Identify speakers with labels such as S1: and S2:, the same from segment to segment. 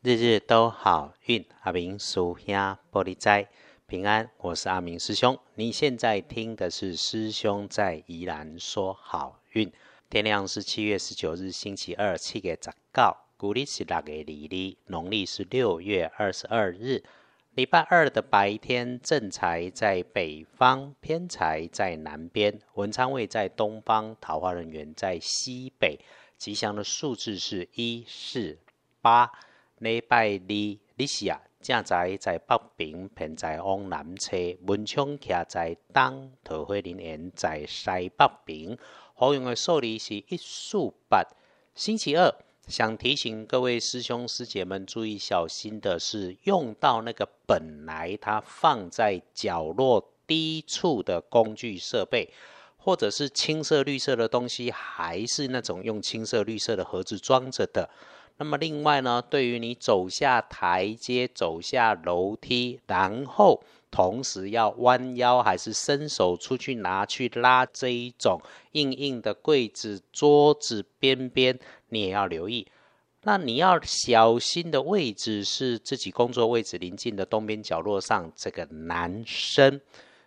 S1: 日日都好运，阿明属兄玻璃斋平安。我是阿明师兄。你现在听的是师兄在宜兰说好运。天亮是七月十九日星期二，七月十九，古历是六月二日，农历是六月二十二日。礼拜二的白天，正财在北方，偏财在南边，文昌位在东方，桃花人员在西北。吉祥的数字是一四八。礼拜二，你是啊，正在在北边，偏在往南车，文昌徛在东，桃花林园在西北平。好用的数字是一四八。星期二，想提醒各位师兄师姐们注意小心的是，用到那个本来它放在角落低处的工具设备，或者是青色绿色的东西，还是那种用青色绿色的盒子装着的。那么另外呢，对于你走下台阶、走下楼梯，然后同时要弯腰还是伸手出去拿去拉这一种硬硬的柜子、桌子边边，你也要留意。那你要小心的位置是自己工作位置临近的东边角落上，这个男生，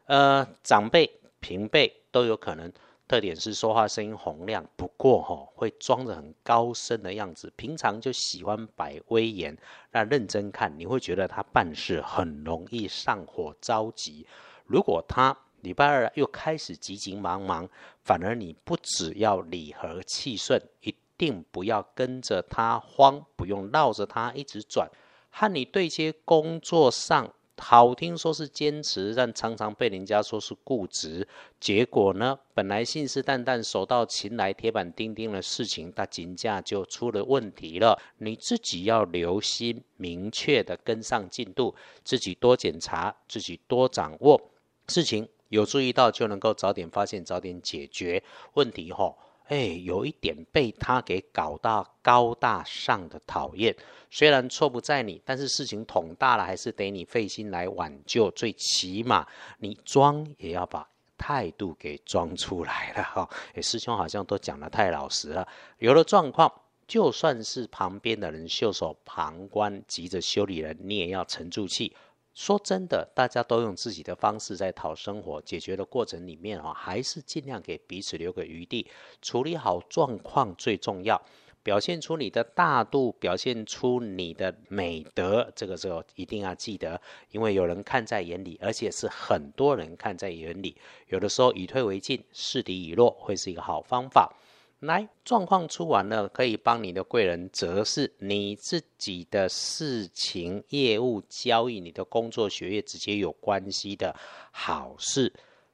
S1: 呃，长辈、平辈都有可能。特点是说话声音洪亮，不过哈会装着很高深的样子。平常就喜欢摆威严，那认真看你会觉得他办事很容易上火着急。如果他礼拜二又开始急急忙忙，反而你不只要理和气顺，一定不要跟着他慌，不用绕着他一直转。和你对接工作上。好听说是坚持，但常常被人家说是固执。结果呢，本来信誓旦旦、手到擒来、铁板钉钉的事情，他金价就出了问题了。你自己要留心，明确的跟上进度，自己多检查，自己多掌握事情，有注意到就能够早点发现、早点解决问题。吼。哎，有一点被他给搞到高大上的讨厌。虽然错不在你，但是事情捅大了，还是得你费心来挽救。最起码你装也要把态度给装出来了哈。哎，师兄好像都讲的太老实了。有了状况，就算是旁边的人袖手旁观，急着修理人，你也要沉住气。说真的，大家都用自己的方式在讨生活，解决的过程里面啊，还是尽量给彼此留个余地，处理好状况最重要。表现出你的大度，表现出你的美德，这个时候一定要记得，因为有人看在眼里，而且是很多人看在眼里。有的时候以退为进，示敌以弱，会是一个好方法。来，状况出完了，可以帮你的贵人则是你自己的事情、业务、交易、你的工作、学业直接有关系的好事。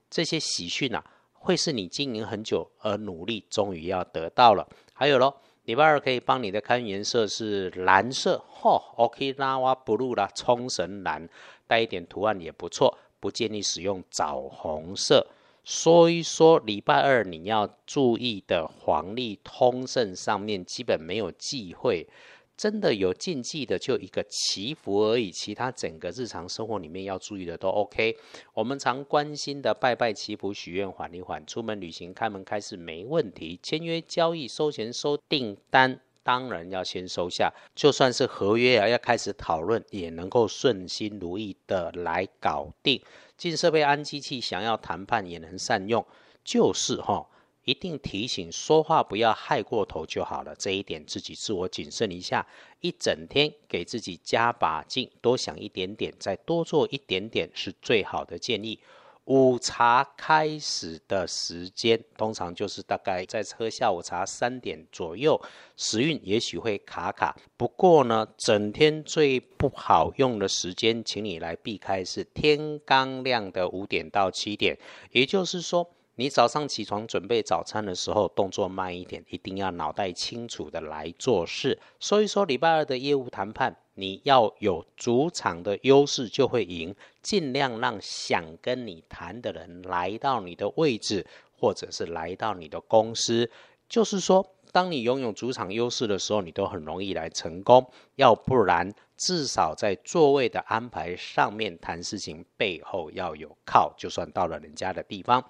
S1: 这些喜讯啊，会是你经营很久而努力，终于要得到了。还有咯，礼拜二可以帮你的看颜色是蓝色，嚯，OK，拉瓦 blue 啦，冲绳蓝，带一点图案也不错，不建议使用枣红色。说一说礼拜二你要注意的黄历通胜上面基本没有忌讳，真的有禁忌的就一个祈福而已，其他整个日常生活里面要注意的都 OK。我们常关心的拜拜祈福许愿缓一缓，出门旅行开门开市没问题，签约交易收钱收订单当然要先收下，就算是合约啊要开始讨论也能够顺心如意的来搞定。进设备安机器，想要谈判也能善用，就是哈，一定提醒说话不要害过头就好了。这一点自己自我谨慎一下，一整天给自己加把劲，多想一点点，再多做一点点，是最好的建议。午茶开始的时间，通常就是大概在喝下午茶三点左右，时运也许会卡卡。不过呢，整天最不好用的时间，请你来避开是天刚亮的五点到七点，也就是说。你早上起床准备早餐的时候，动作慢一点，一定要脑袋清楚的来做事。所以说礼拜二的业务谈判，你要有主场的优势就会赢，尽量让想跟你谈的人来到你的位置，或者是来到你的公司。就是说，当你拥有主场优势的时候，你都很容易来成功。要不然，至少在座位的安排上面谈事情，背后要有靠，就算到了人家的地方。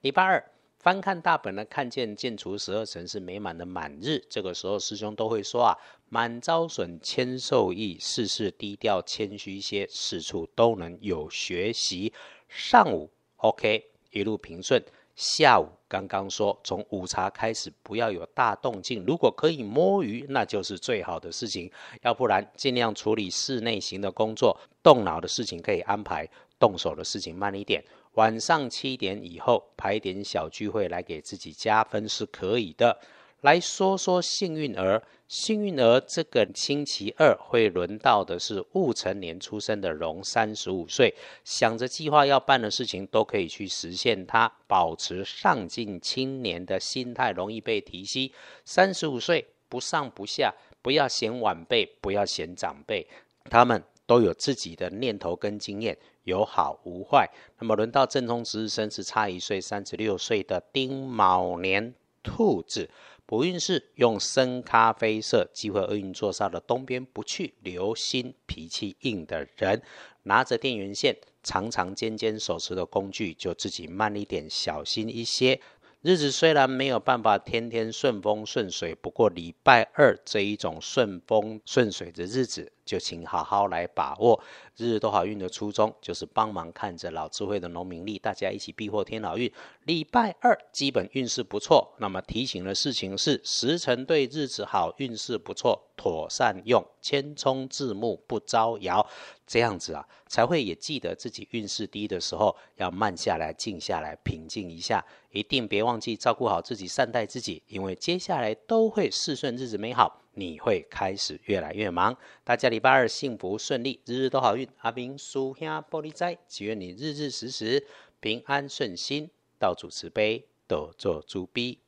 S1: 礼拜二翻看大本呢，看见建除十二层是美满的满日，这个时候师兄都会说啊，满招损，谦受益，事事低调谦虚些，事处都能有学习。上午 OK，一路平顺。下午刚刚说，从午茶开始不要有大动静，如果可以摸鱼，那就是最好的事情。要不然尽量处理室内型的工作，动脑的事情可以安排，动手的事情慢一点。晚上七点以后排点小聚会来给自己加分是可以的。来说说幸运儿，幸运儿这个星期二会轮到的是戊辰年出生的龙，三十五岁，想着计划要办的事情都可以去实现它，保持上进青年的心态，容易被提息。三十五岁不上不下，不要嫌晚辈，不要嫌长辈，他们都有自己的念头跟经验。有好无坏，那么轮到正冲值日生是差一岁，三十六岁的丁卯年兔子，不运势用深咖啡色，机会厄运座煞的东边不去，留心脾气硬的人，拿着电源线，长长尖尖手持的工具，就自己慢一点，小心一些。日子虽然没有办法天天顺风顺水，不过礼拜二这一种顺风顺水的日子，就请好好来把握。日日都好运的初衷，就是帮忙看着老智慧的农民历，大家一起避祸添好运。礼拜二基本运势不错，那么提醒的事情是时辰对，日子好，运势不错，妥善用，千冲字幕不招摇。这样子啊，才会也记得自己运势低的时候，要慢下来、静下来、平静一下，一定别忘记照顾好自己、善待自己，因为接下来都会事顺、日子美好，你会开始越来越忙。大家礼拜二幸福顺利，日日都好运。阿明叔兄玻璃斋，祈愿你日日时时平安顺心，道主慈悲，多做猪逼。